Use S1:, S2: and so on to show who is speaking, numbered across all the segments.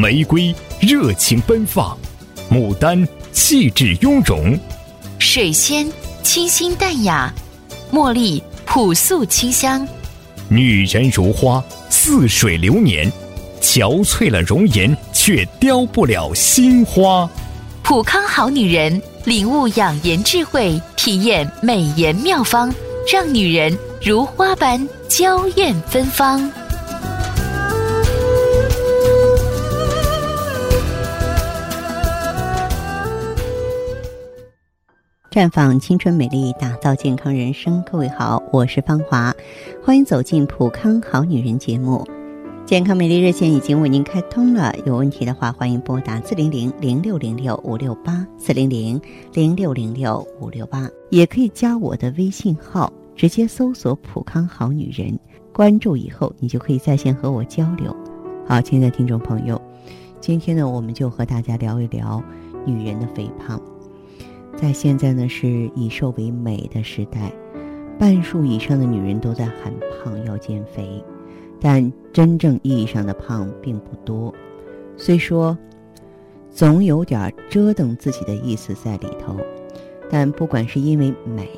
S1: 玫瑰热情奔放，牡丹气质雍容，
S2: 水仙清新淡雅，茉莉朴素清香。
S1: 女人如花，似水流年，憔悴了容颜，却凋不了心花。
S2: 普康好女人，领悟养颜智慧，体验美颜妙方，让女人如花般娇艳芬芳。
S3: 绽放青春美丽，打造健康人生。各位好，我是芳华，欢迎走进普康好女人节目。健康美丽热线已经为您开通了，有问题的话欢迎拨打四零零零六零六五六八四零零零六零六五六八，也可以加我的微信号，直接搜索“普康好女人”，关注以后你就可以在线和我交流。好，亲爱的听众朋友，今天呢，我们就和大家聊一聊女人的肥胖。在现在呢是以瘦为美的时代，半数以上的女人都在喊胖要减肥，但真正意义上的胖并不多。虽说总有点折腾自己的意思在里头，但不管是因为美，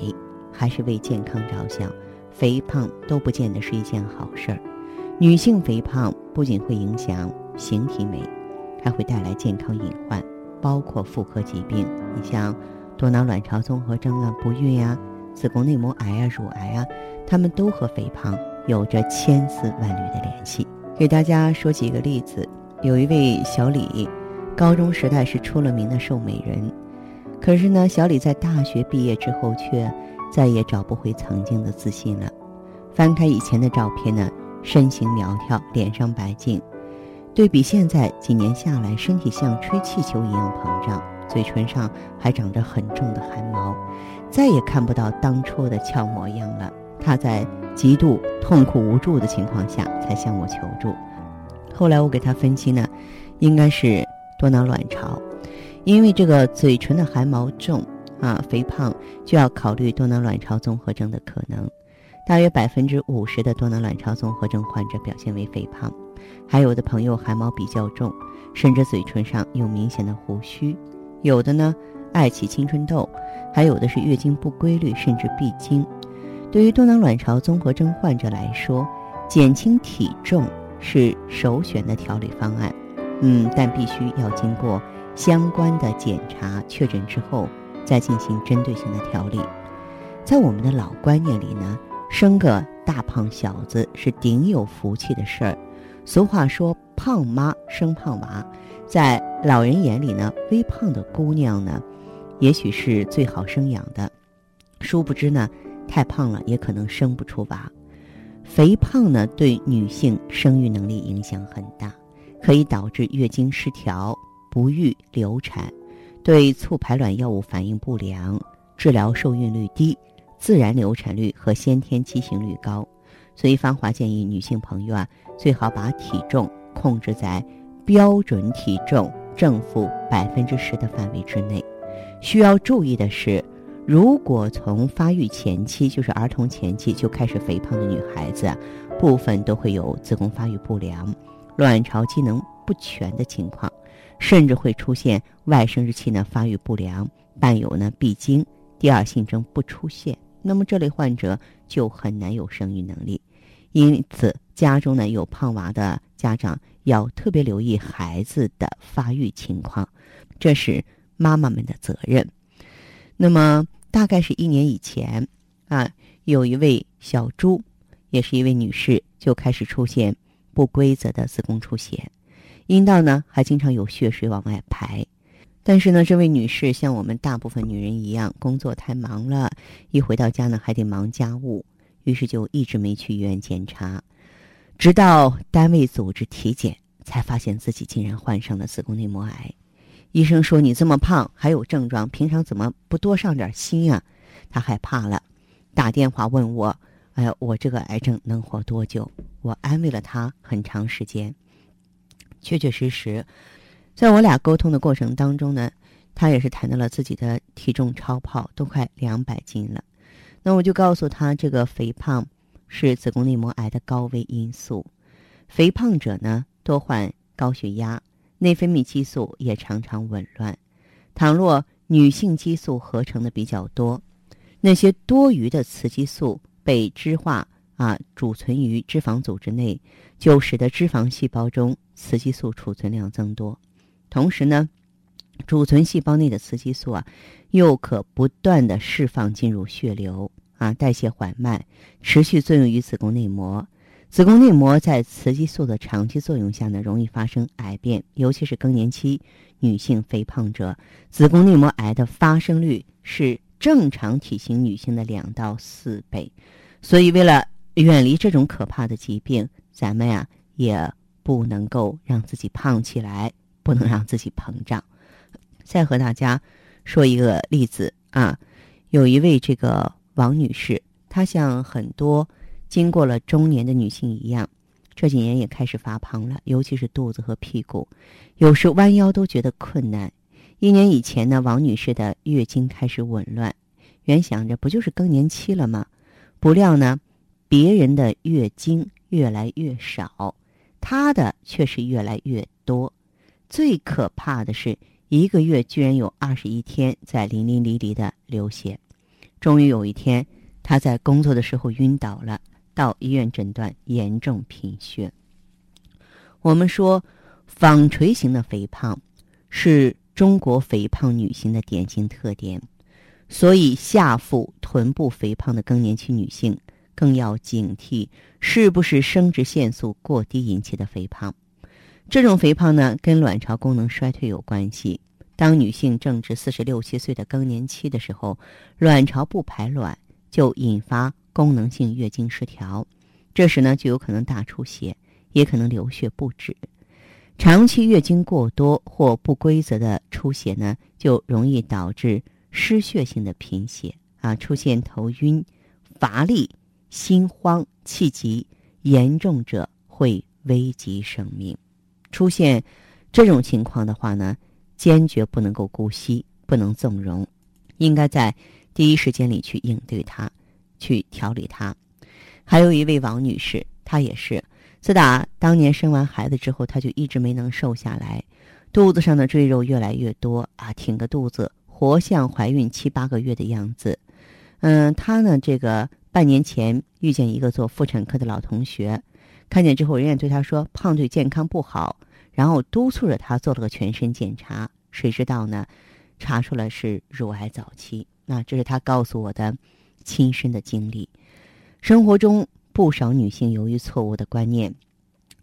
S3: 还是为健康着想，肥胖都不见得是一件好事儿。女性肥胖不仅会影响形体美，还会带来健康隐患，包括妇科疾病。你像。多囊卵巢综合征啊，不孕呀，子宫内膜癌啊，乳癌啊，它们都和肥胖有着千丝万缕的联系。给大家说几个例子，有一位小李，高中时代是出了名的瘦美人，可是呢，小李在大学毕业之后却再也找不回曾经的自信了。翻开以前的照片呢，身形苗条，脸上白净，对比现在几年下来，身体像吹气球一样膨胀。嘴唇上还长着很重的汗毛，再也看不到当初的俏模样了。他在极度痛苦无助的情况下才向我求助。后来我给他分析呢，应该是多囊卵巢，因为这个嘴唇的汗毛重啊，肥胖就要考虑多囊卵巢综合征的可能。大约百分之五十的多囊卵巢综合征患者表现为肥胖，还有的朋友汗毛比较重，甚至嘴唇上有明显的胡须。有的呢，爱起青春痘，还有的是月经不规律，甚至闭经。对于多囊卵巢综合征患者来说，减轻体重是首选的调理方案。嗯，但必须要经过相关的检查确诊之后，再进行针对性的调理。在我们的老观念里呢，生个大胖小子是顶有福气的事儿。俗话说：“胖妈生胖娃。”在老人眼里呢，微胖的姑娘呢，也许是最好生养的。殊不知呢，太胖了也可能生不出娃。肥胖呢，对女性生育能力影响很大，可以导致月经失调、不育、流产，对促排卵药物反应不良，治疗受孕率低，自然流产率和先天畸形率高。所以，芳华建议女性朋友啊，最好把体重控制在。标准体重正负百分之十的范围之内，需要注意的是，如果从发育前期，就是儿童前期就开始肥胖的女孩子，部分都会有子宫发育不良、卵巢机能不全的情况，甚至会出现外生殖器呢发育不良，伴有呢闭经，第二性征不出现，那么这类患者就很难有生育能力。因此，家中呢有胖娃的家长。要特别留意孩子的发育情况，这是妈妈们的责任。那么，大概是一年以前啊，有一位小朱，也是一位女士，就开始出现不规则的子宫出血，阴道呢还经常有血水往外排。但是呢，这位女士像我们大部分女人一样，工作太忙了，一回到家呢还得忙家务，于是就一直没去医院检查。直到单位组织体检，才发现自己竟然患上了子宫内膜癌。医生说：“你这么胖，还有症状，平常怎么不多上点心啊？”他害怕了，打电话问我：“哎呀，我这个癌症能活多久？”我安慰了他很长时间。确确实实，在我俩沟通的过程当中呢，他也是谈到了自己的体重超跑，都快两百斤了。那我就告诉他，这个肥胖。是子宫内膜癌的高危因素，肥胖者呢多患高血压、内分泌激素也常常紊乱。倘若女性激素合成的比较多，那些多余的雌激素被脂化啊储存于脂肪组织内，就使得脂肪细胞中雌激素储存量增多。同时呢，储存细胞内的雌激素啊，又可不断的释放进入血流啊，代谢缓慢，持续作用于子宫内膜。子宫内膜在雌激素的长期作用下呢，容易发生癌变，尤其是更年期女性肥胖者，子宫内膜癌的发生率是正常体型女性的两到四倍。所以，为了远离这种可怕的疾病，咱们呀也不能够让自己胖起来，不能让自己膨胀。再和大家说一个例子啊，有一位这个王女士，她像很多。经过了中年的女性一样，这几年也开始发胖了，尤其是肚子和屁股，有时弯腰都觉得困难。一年以前呢，王女士的月经开始紊乱，原想着不就是更年期了吗？不料呢，别人的月经越来越少，她的却是越来越多。最可怕的是，一个月居然有二十一天在淋淋漓漓的流血。终于有一天，她在工作的时候晕倒了。到医院诊断严重贫血。我们说，纺锤型的肥胖是中国肥胖女性的典型特点，所以下腹、臀部肥胖的更年期女性更要警惕是不是生殖腺素过低引起的肥胖。这种肥胖呢，跟卵巢功能衰退有关系。当女性正值四十六七岁的更年期的时候，卵巢不排卵，就引发。功能性月经失调，这时呢就有可能大出血，也可能流血不止。长期月经过多或不规则的出血呢，就容易导致失血性的贫血啊，出现头晕、乏力、心慌、气急，严重者会危及生命。出现这种情况的话呢，坚决不能够姑息，不能纵容，应该在第一时间里去应对它。去调理它。还有一位王女士，她也是自打当年生完孩子之后，她就一直没能瘦下来，肚子上的赘肉越来越多啊，挺个肚子，活像怀孕七八个月的样子。嗯，她呢，这个半年前遇见一个做妇产科的老同学，看见之后，人家对她说胖对健康不好，然后督促着她做了个全身检查，谁知道呢，查出来是乳癌早期。那这是她告诉我的。亲身的经历，生活中不少女性由于错误的观念，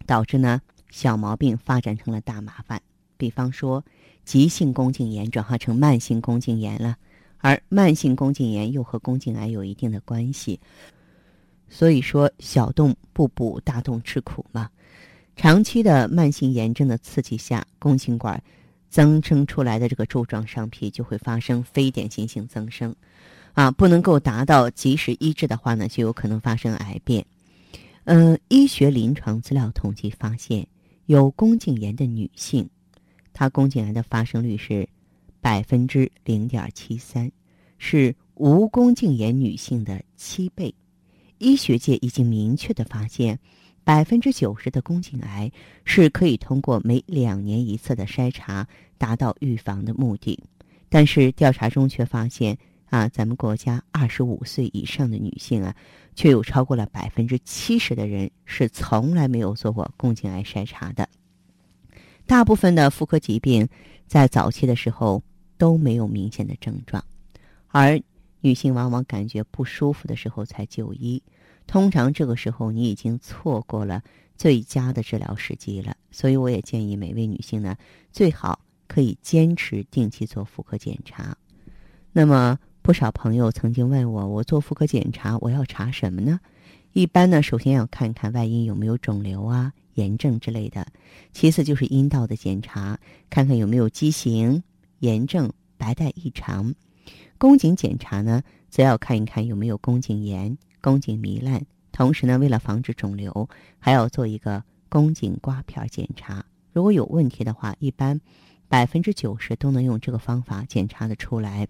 S3: 导致呢小毛病发展成了大麻烦。比方说，急性宫颈炎转化成慢性宫颈炎了，而慢性宫颈炎又和宫颈癌有一定的关系。所以说，小洞不补，大洞吃苦嘛。长期的慢性炎症的刺激下，宫颈管增生出来的这个柱状上皮就会发生非典型性增生。啊，不能够达到及时医治的话呢，就有可能发生癌变。嗯，医学临床资料统计发现，有宫颈炎的女性，她宫颈癌的发生率是百分之零点七三，是无宫颈炎女性的七倍。医学界已经明确的发现，百分之九十的宫颈癌是可以通过每两年一次的筛查达到预防的目的，但是调查中却发现。啊，咱们国家二十五岁以上的女性啊，却有超过了百分之七十的人是从来没有做过宫颈癌筛查的。大部分的妇科疾病在早期的时候都没有明显的症状，而女性往往感觉不舒服的时候才就医。通常这个时候你已经错过了最佳的治疗时机了。所以我也建议每位女性呢，最好可以坚持定期做妇科检查。那么。不少朋友曾经问我：“我做妇科检查，我要查什么呢？”一般呢，首先要看看外阴有没有肿瘤啊、炎症之类的；其次就是阴道的检查，看看有没有畸形、炎症、白带异常；宫颈检查呢，则要看一看有没有宫颈炎、宫颈糜烂。同时呢，为了防止肿瘤，还要做一个宫颈刮片检查。如果有问题的话，一般百分之九十都能用这个方法检查的出来。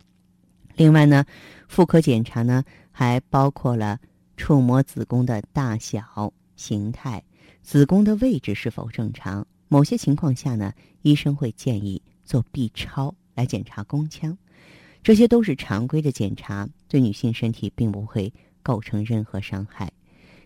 S3: 另外呢，妇科检查呢还包括了触摸子宫的大小、形态、子宫的位置是否正常。某些情况下呢，医生会建议做 B 超来检查宫腔，这些都是常规的检查，对女性身体并不会构成任何伤害。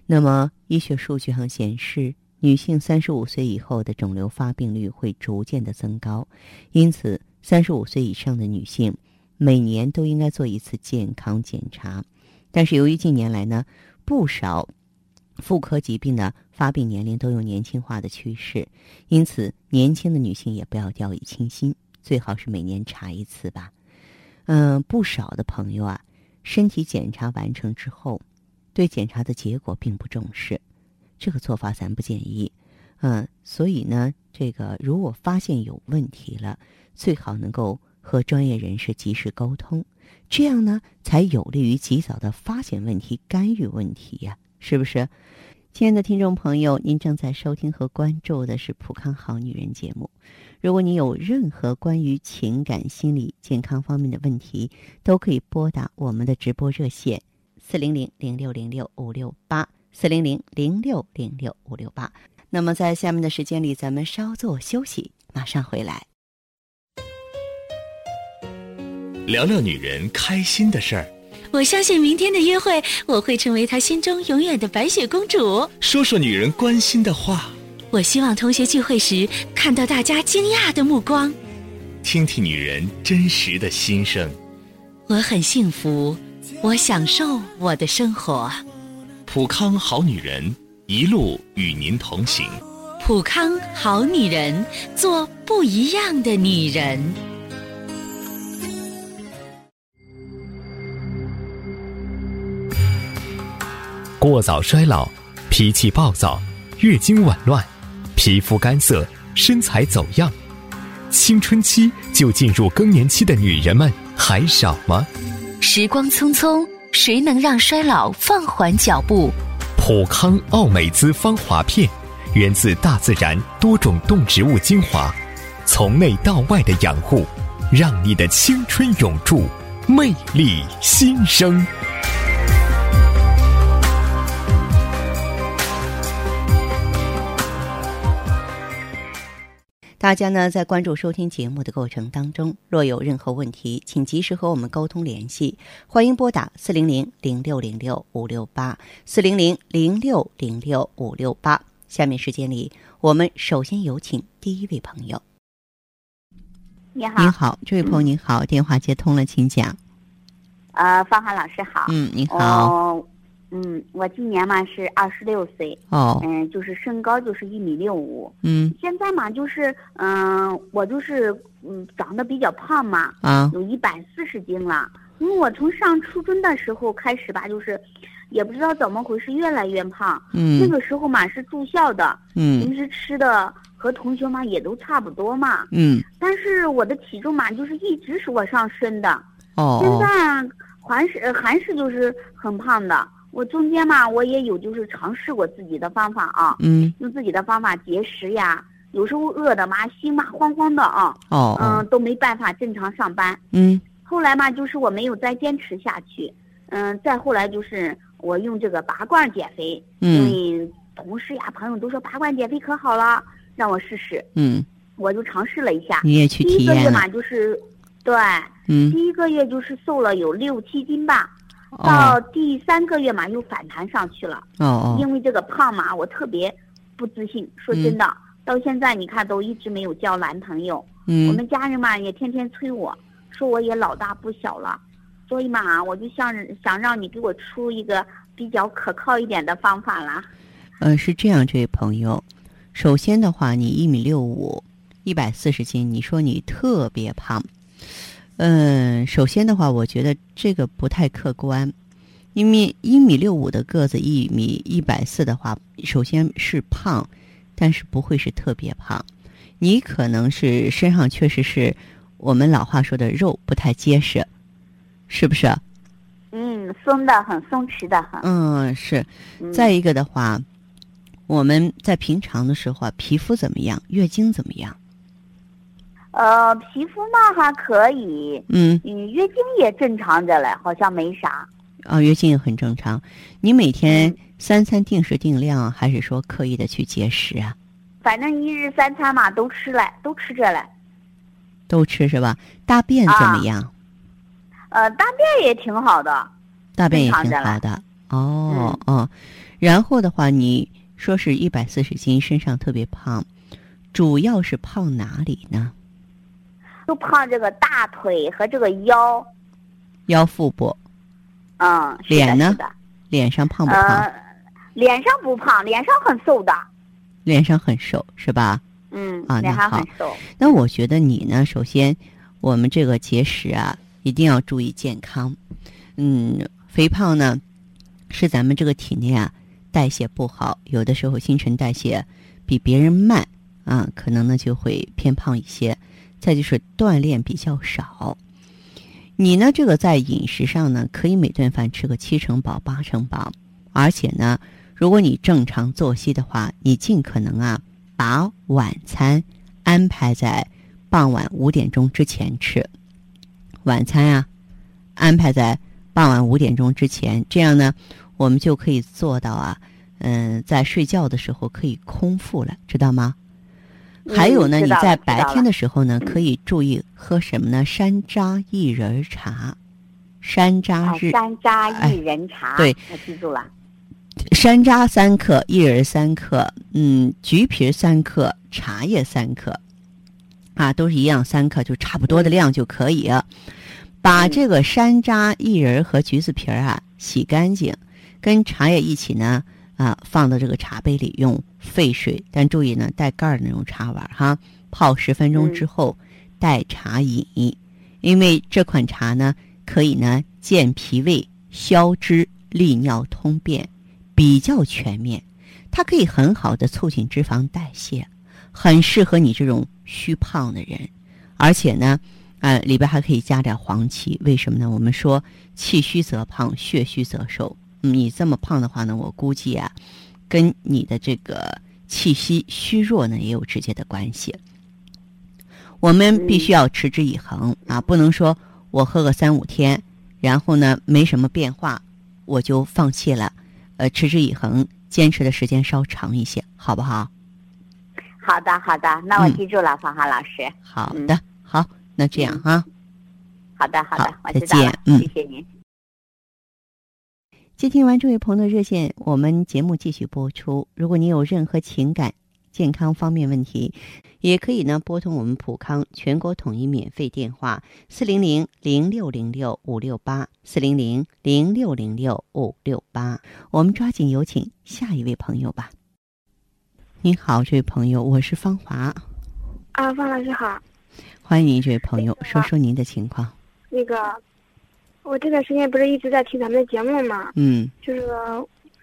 S3: 那么，医学数据上显示，女性三十五岁以后的肿瘤发病率会逐渐的增高，因此，三十五岁以上的女性每年都应该做一次健康检查。但是，由于近年来呢，不少妇科疾病的发病年龄都有年轻化的趋势，因此年轻的女性也不要掉以轻心，最好是每年查一次吧。嗯，不少的朋友啊，身体检查完成之后。对检查的结果并不重视，这个做法咱不建议。嗯，所以呢，这个如果发现有问题了，最好能够和专业人士及时沟通，这样呢才有利于及早的发现问题、干预问题呀，是不是？亲爱的听众朋友，您正在收听和关注的是《普康好女人》节目。如果你有任何关于情感、心理健康方面的问题，都可以拨打我们的直播热线。四零零零六零六五六八，四零零零六零六五六八。那么，在下面的时间里，咱们稍作休息，马上回来。
S1: 聊聊女人开心的事儿。
S4: 我相信明天的约会，我会成为他心中永远的白雪公主。
S1: 说说女人关心的话。
S4: 我希望同学聚会时看到大家惊讶的目光。
S1: 听听女人真实的心声。
S4: 我很幸福。我享受我的生活，
S1: 普康好女人一路与您同行。
S4: 普康好女人，做不一样的女人。
S1: 过早衰老，脾气暴躁，月经紊乱，皮肤干涩，身材走样，青春期就进入更年期的女人们还少吗？
S2: 时光匆匆，谁能让衰老放缓脚步？
S1: 普康奥美姿芳华片，源自大自然多种动植物精华，从内到外的养护，让你的青春永驻，魅力新生。
S3: 大家呢，在关注收听节目的过程当中，若有任何问题，请及时和我们沟通联系。欢迎拨打四零零零六零六五六八四零零零六零六五六八。下面时间里，我们首先有请第一位朋友。
S5: 你好，
S3: 你好，这位朋友你好，电话接通了，请讲。
S5: 呃，方华老师好。
S3: 嗯，你好。
S5: 嗯，我今年嘛是二十六岁，
S3: 哦，
S5: 嗯，就是身高就是一米六五，
S3: 嗯，
S5: 现在嘛就是嗯，我就是嗯长得比较胖嘛，
S3: 啊，
S5: 有一百四十斤了。因为我从上初中的时候开始吧，就是也不知道怎么回事，越来越胖。
S3: 嗯，
S5: 那个时候嘛是住校的，
S3: 嗯，
S5: 平时吃的和同学嘛也都差不多嘛，
S3: 嗯，
S5: 但是我的体重嘛就是一直是往上升的，
S3: 哦，
S5: 现在还是还是就是很胖的。我中间嘛，我也有就是尝试过自己的方法啊，
S3: 嗯，
S5: 用自己的方法节食呀，有时候饿的嘛，心嘛慌慌的啊，
S3: 哦，
S5: 嗯，都没办法正常上班，
S3: 嗯，
S5: 后来嘛，就是我没有再坚持下去，嗯，再后来就是我用这个拔罐减肥，
S3: 嗯，
S5: 因为同事呀朋友都说拔罐减肥可好了，让我试试，
S3: 嗯，
S5: 我就尝试了一下，
S3: 你也去体验
S5: 第一个月嘛，就是对，
S3: 嗯，
S5: 第一个月就是瘦了有六七斤吧。到第三个月嘛，又反弹上去了。
S3: 哦哦，
S5: 因为这个胖嘛，我特别不自信。说真的，到现在你看都一直没有交男朋友。
S3: 嗯，
S5: 我们家人嘛也天天催我，说我也老大不小了，所以嘛，我就想想让你给我出一个比较可靠一点的方法啦。
S3: 呃，是这样，这位朋友，首先的话，你一米六五，一百四十斤，你说你特别胖。嗯，首先的话，我觉得这个不太客观，因为一米六五的个子，一米一百四的话，首先是胖，但是不会是特别胖。你可能是身上确实是我们老话说的肉不太结实，是不是？
S5: 嗯，松的很，松弛的很。
S3: 嗯，是。再一个的话，我们在平常的时候啊，皮肤怎么样？月经怎么样？
S5: 呃，皮肤嘛还可以，
S3: 嗯，
S5: 嗯，月经也正常着嘞，好像没啥。
S3: 啊，月经也很正常。你每天三餐定时定量，还是说刻意的去节食啊？
S5: 反正一日三餐嘛都吃了，都吃着嘞。
S3: 都吃是吧？大便怎么样？
S5: 呃，大便也挺好的。
S3: 大便也挺好的。哦哦，然后的话，你说是一百四十斤，身上特别胖，主要是胖哪里呢？
S5: 就胖这个大腿和这个腰。
S3: 腰腹部。
S5: 嗯。
S3: 脸呢？脸上胖不胖？
S5: 脸上不胖，脸上很瘦的。
S3: 脸上很瘦是吧？
S5: 嗯。
S3: 啊，
S5: 那
S3: 好。那我觉得你呢，首先，我们这个节食啊，一定要注意健康。嗯，肥胖呢，是咱们这个体内啊代谢不好，有的时候新陈代谢比别人慢啊，可能呢就会偏胖一些。再就是锻炼比较少。你呢，这个在饮食上呢，可以每顿饭吃个七成饱、八成饱，而且呢。如果你正常作息的话，你尽可能啊，把晚餐安排在傍晚五点钟之前吃。晚餐啊，安排在傍晚五点钟之前，这样呢，我们就可以做到啊，嗯，在睡觉的时候可以空腹了，知道吗？还有呢，你在白天的时候呢，可以注意喝什么呢？山楂薏仁茶，山楂
S5: 是山楂薏仁茶，
S3: 对，
S5: 我记住了。
S3: 山楂三克，薏仁三克，嗯，橘皮三克，茶叶三克，啊，都是一样三克，就差不多的量就可以。把这个山楂、薏仁和橘子皮儿啊洗干净，跟茶叶一起呢，啊，放到这个茶杯里，用沸水，但注意呢带盖儿的那种茶碗哈，泡十分钟之后代茶饮。因为这款茶呢，可以呢健脾胃、消脂、利尿、通便。比较全面，它可以很好的促进脂肪代谢，很适合你这种虚胖的人。而且呢，呃，里边还可以加点黄芪。为什么呢？我们说气虚则胖，血虚则瘦。你这么胖的话呢，我估计啊，跟你的这个气息虚弱呢也有直接的关系。我们必须要持之以恒啊，不能说我喝个三五天，然后呢没什么变化，我就放弃了。呃，持之以恒，坚持的时间稍长一些，好不好？
S5: 好的，好的，那我记住了，芳华老师。
S3: 好的，好，那这样哈。
S5: 好的，好的，
S3: 我再见，
S5: 嗯，谢谢您。
S3: 接听完这位朋友的热线，我们节目继续播出。如果你有任何情感、健康方面问题，也可以呢拨通我们普康全国统一免费电话四零零零六零六五六八四零零零六零六五六八。我们抓紧有请下一位朋友吧。你好，这位朋友，我是芳华。
S6: 啊，方老师好。
S3: 欢迎您这位朋友，说说您的情况。
S6: 那个，我这段时间不是一直在听咱们的节目吗？
S3: 嗯。
S6: 就是，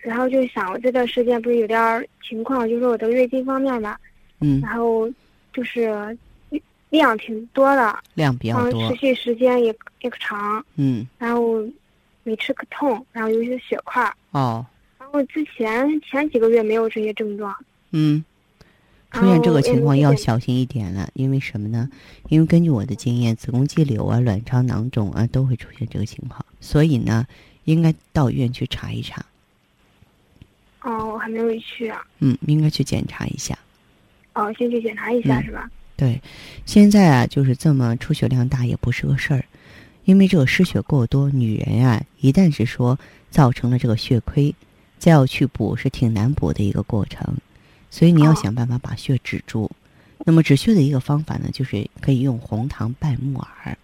S6: 然后就想，我这段时间不是有点情况，就是我的月经方面吧。
S3: 嗯。
S6: 然后。就是量挺多的，
S3: 量比较
S6: 多，持续时间也也长。
S3: 嗯，
S6: 然后每次可痛，然后有些血块。
S3: 哦。
S6: 然后之前前几个月没有这些症状。
S3: 嗯。出现这个情况要小心一点了，因为什么呢？因为根据我的经验，子宫肌瘤啊、卵巢囊肿啊都会出现这个情况，所以呢，应该到医院去查一查。
S6: 哦，我还没有去啊。
S3: 嗯，应该去检查一下。
S6: 哦，先去检查一下是吧？
S3: 对，现在啊，就是这么出血量大也不是个事儿，因为这个失血过多，女人啊，一旦是说造成了这个血亏，再要去补是挺难补的一个过程，所以你要想办法把血止住。那么止血的一个方法呢，就是可以用红糖拌木耳，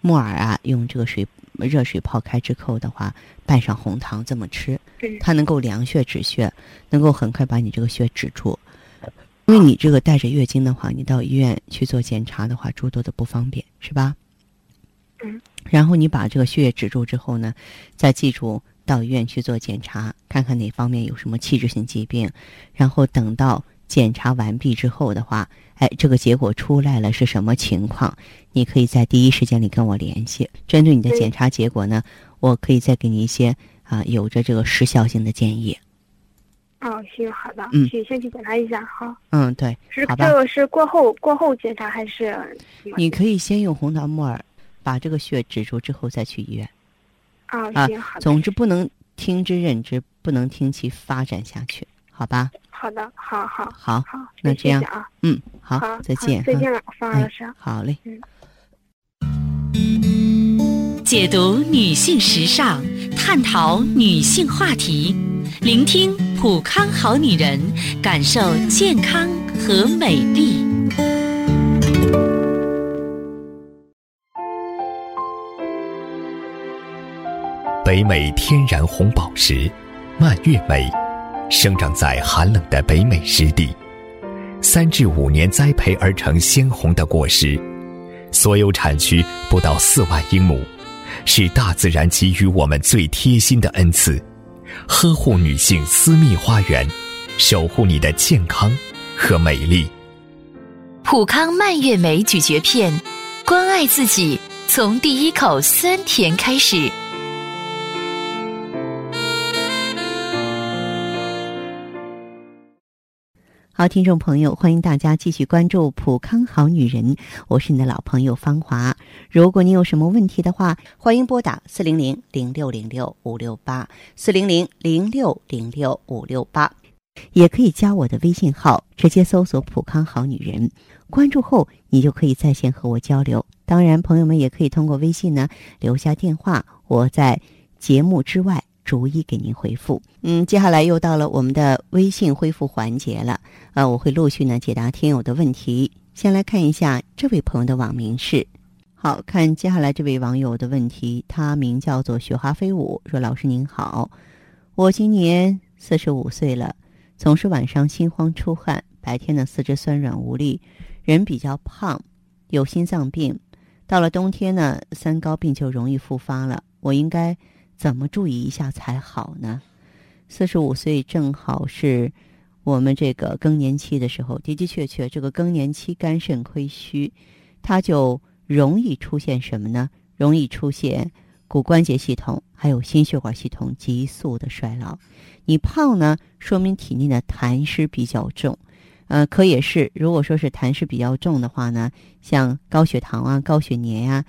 S3: 木耳啊，用这个水热水泡开之后的话，拌上红糖这么吃，它能够凉血止血，能够很快把你这个血止住。因为你这个带着月经的话，你到医院去做检查的话，诸多的不方便，是吧？
S6: 嗯。
S3: 然后你把这个血液止住之后呢，再记住到医院去做检查，看看哪方面有什么器质性疾病。然后等到检查完毕之后的话，哎，这个结果出来了是什么情况？你可以在第一时间里跟我联系。针对你的检查结果呢，我可以再给你一些啊有着这个时效性的建议。
S6: 哦，行，好的，嗯，去先去检查一下，好，嗯，
S3: 对，
S6: 是这个是过后过后检查还是？
S3: 你可以先用红糖木耳把这个血止住之后再去医院。
S6: 啊，行，好
S3: 总之不能听之任之，不能听其发展下去，好吧？
S6: 好的，好好
S3: 好，
S6: 好，
S3: 那这样
S6: 啊，
S3: 嗯，好，再见，
S6: 再见
S3: 啊
S6: 了，方
S3: 哎
S6: 老师。
S3: 好嘞。
S4: 解读女性时尚，探讨女性话题，聆听普康好女人，感受健康和美丽。
S1: 北美天然红宝石，蔓越莓，生长在寒冷的北美湿地，三至五年栽培而成鲜红的果实，所有产区不到四万英亩，是大自然给予我们最贴心的恩赐，呵护女性私密花园，守护你的健康和美丽。
S2: 普康蔓越莓咀嚼片，关爱自己，从第一口酸甜开始。
S3: 好，听众朋友，欢迎大家继续关注普康好女人，我是你的老朋友芳华。如果你有什么问题的话，欢迎拨打四零零零六零六五六八四零零零六零六五六八，也可以加我的微信号，直接搜索“普康好女人”，关注后你就可以在线和我交流。当然，朋友们也可以通过微信呢留下电话，我在节目之外逐一给您回复。嗯，接下来又到了我们的微信恢复环节了。呃，我会陆续呢解答听友的问题。先来看一下这位朋友的网名是，好看接下来这位网友的问题，他名叫做雪花飞舞，说老师您好，我今年四十五岁了，总是晚上心慌出汗，白天呢四肢酸软无力，人比较胖，有心脏病，到了冬天呢三高病就容易复发了，我应该怎么注意一下才好呢？四十五岁正好是。我们这个更年期的时候，的的确确，这个更年期肝肾亏虚，它就容易出现什么呢？容易出现骨关节系统还有心血管系统急速的衰老。你胖呢，说明体内的痰湿比较重，呃，可也是，如果说是痰湿比较重的话呢，像高血糖啊、高血粘呀、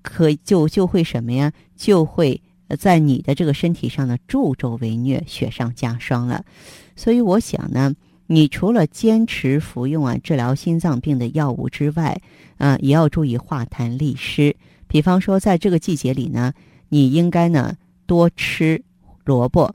S3: 可就就会什么呀？就会在你的这个身体上呢助纣为虐，雪上加霜了。所以我想呢，你除了坚持服用啊治疗心脏病的药物之外，啊，也要注意化痰利湿。比方说，在这个季节里呢，你应该呢多吃萝卜，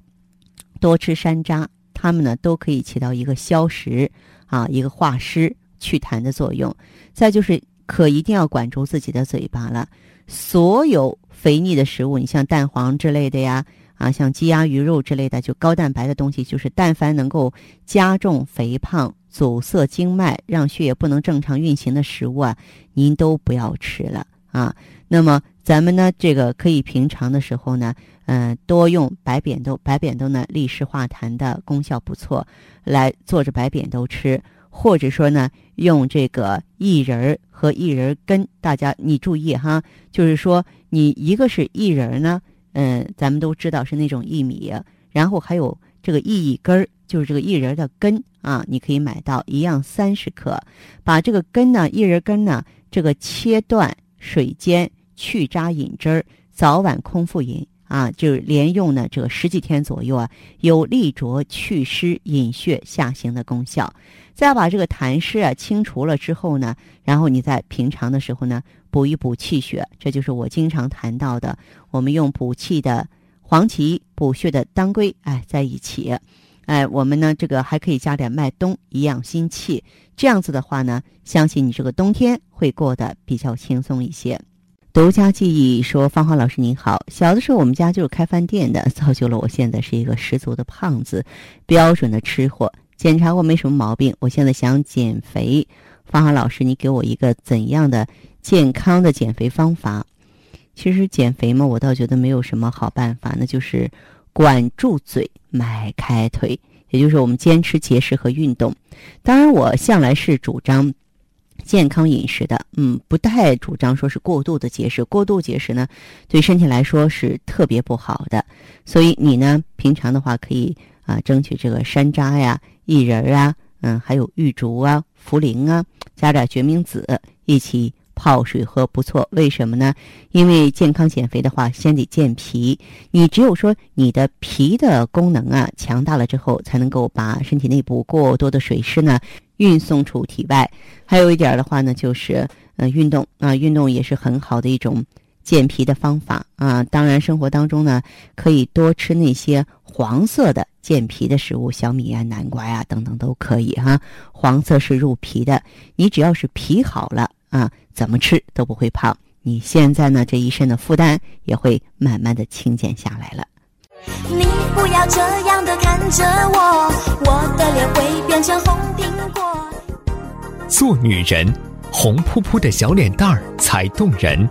S3: 多吃山楂，它们呢都可以起到一个消食啊、一个化湿祛痰的作用。再就是，可一定要管住自己的嘴巴了，所有肥腻的食物，你像蛋黄之类的呀。啊，像鸡鸭鱼肉之类的，就高蛋白的东西，就是但凡能够加重肥胖、阻塞经脉、让血液不能正常运行的食物啊，您都不要吃了啊。那么咱们呢，这个可以平常的时候呢，嗯、多用白扁豆，白扁豆呢利湿化痰的功效不错，来做着白扁豆吃，或者说呢，用这个薏仁儿和薏仁根，大家你注意哈，就是说你一个是薏仁呢。嗯，咱们都知道是那种薏米，然后还有这个薏苡根儿，就是这个薏仁的根啊，你可以买到一样三十克。把这个根呢，薏仁根呢，这个切断，水煎，去渣饮汁儿，早晚空腹饮啊，就是连用呢这个十几天左右啊，有利浊祛湿、引血下行的功效。再把这个痰湿啊清除了之后呢，然后你在平常的时候呢。补一补气血，这就是我经常谈到的。我们用补气的黄芪、补血的当归，哎，在一起，哎，我们呢这个还可以加点麦冬，颐养心气。这样子的话呢，相信你这个冬天会过得比较轻松一些。独家记忆说：“芳华老师您好，小的时候我们家就是开饭店的，造就了我现在是一个十足的胖子，标准的吃货。检查过没什么毛病，我现在想减肥。芳华老师，你给我一个怎样的？”健康的减肥方法，其实减肥嘛，我倒觉得没有什么好办法，那就是管住嘴，迈开腿，也就是我们坚持节食和运动。当然，我向来是主张健康饮食的，嗯，不太主张说是过度的节食。过度节食呢，对身体来说是特别不好的。所以你呢，平常的话可以啊，争取这个山楂呀、薏仁啊，嗯，还有玉竹啊、茯苓啊，加点决明子一起。泡水喝不错。为什么呢？因为健康减肥的话，先得健脾。你只有说你的脾的功能啊强大了之后，才能够把身体内部过多的水湿呢运送出体外。还有一点的话呢，就是呃运动啊，运动也是很好的一种。健脾的方法啊，当然生活当中呢，可以多吃那些黄色的健脾的食物，小米啊、南瓜呀等等都可以哈。黄色是入脾的，你只要是脾好了啊，怎么吃都不会胖。你现在呢，这一身的负担也会慢慢的清减下来了。你不要这样的看着我，我的脸会变成红苹果。
S1: 做女人，红扑扑的小脸蛋儿才动人。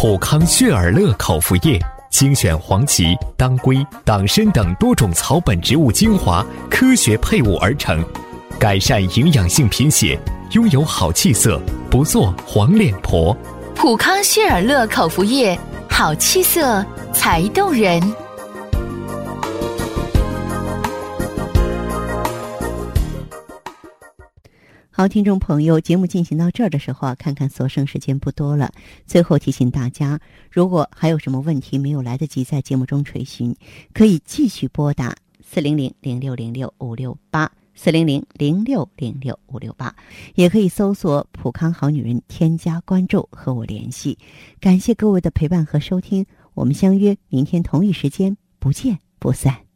S1: 普康血尔乐口服液精选黄芪、当归、党参等多种草本植物精华，科学配伍而成，改善营养性贫血，拥有好气色，不做黄脸婆。
S2: 普康血尔乐口服液，好气色才动人。
S3: 好，听众朋友，节目进行到这儿的时候啊，看看所剩时间不多了。最后提醒大家，如果还有什么问题没有来得及在节目中垂询，可以继续拨打四零零零六零六五六八四零零零六零六五六八，也可以搜索“普康好女人”，添加关注和我联系。感谢各位的陪伴和收听，我们相约明天同一时间，不见不散。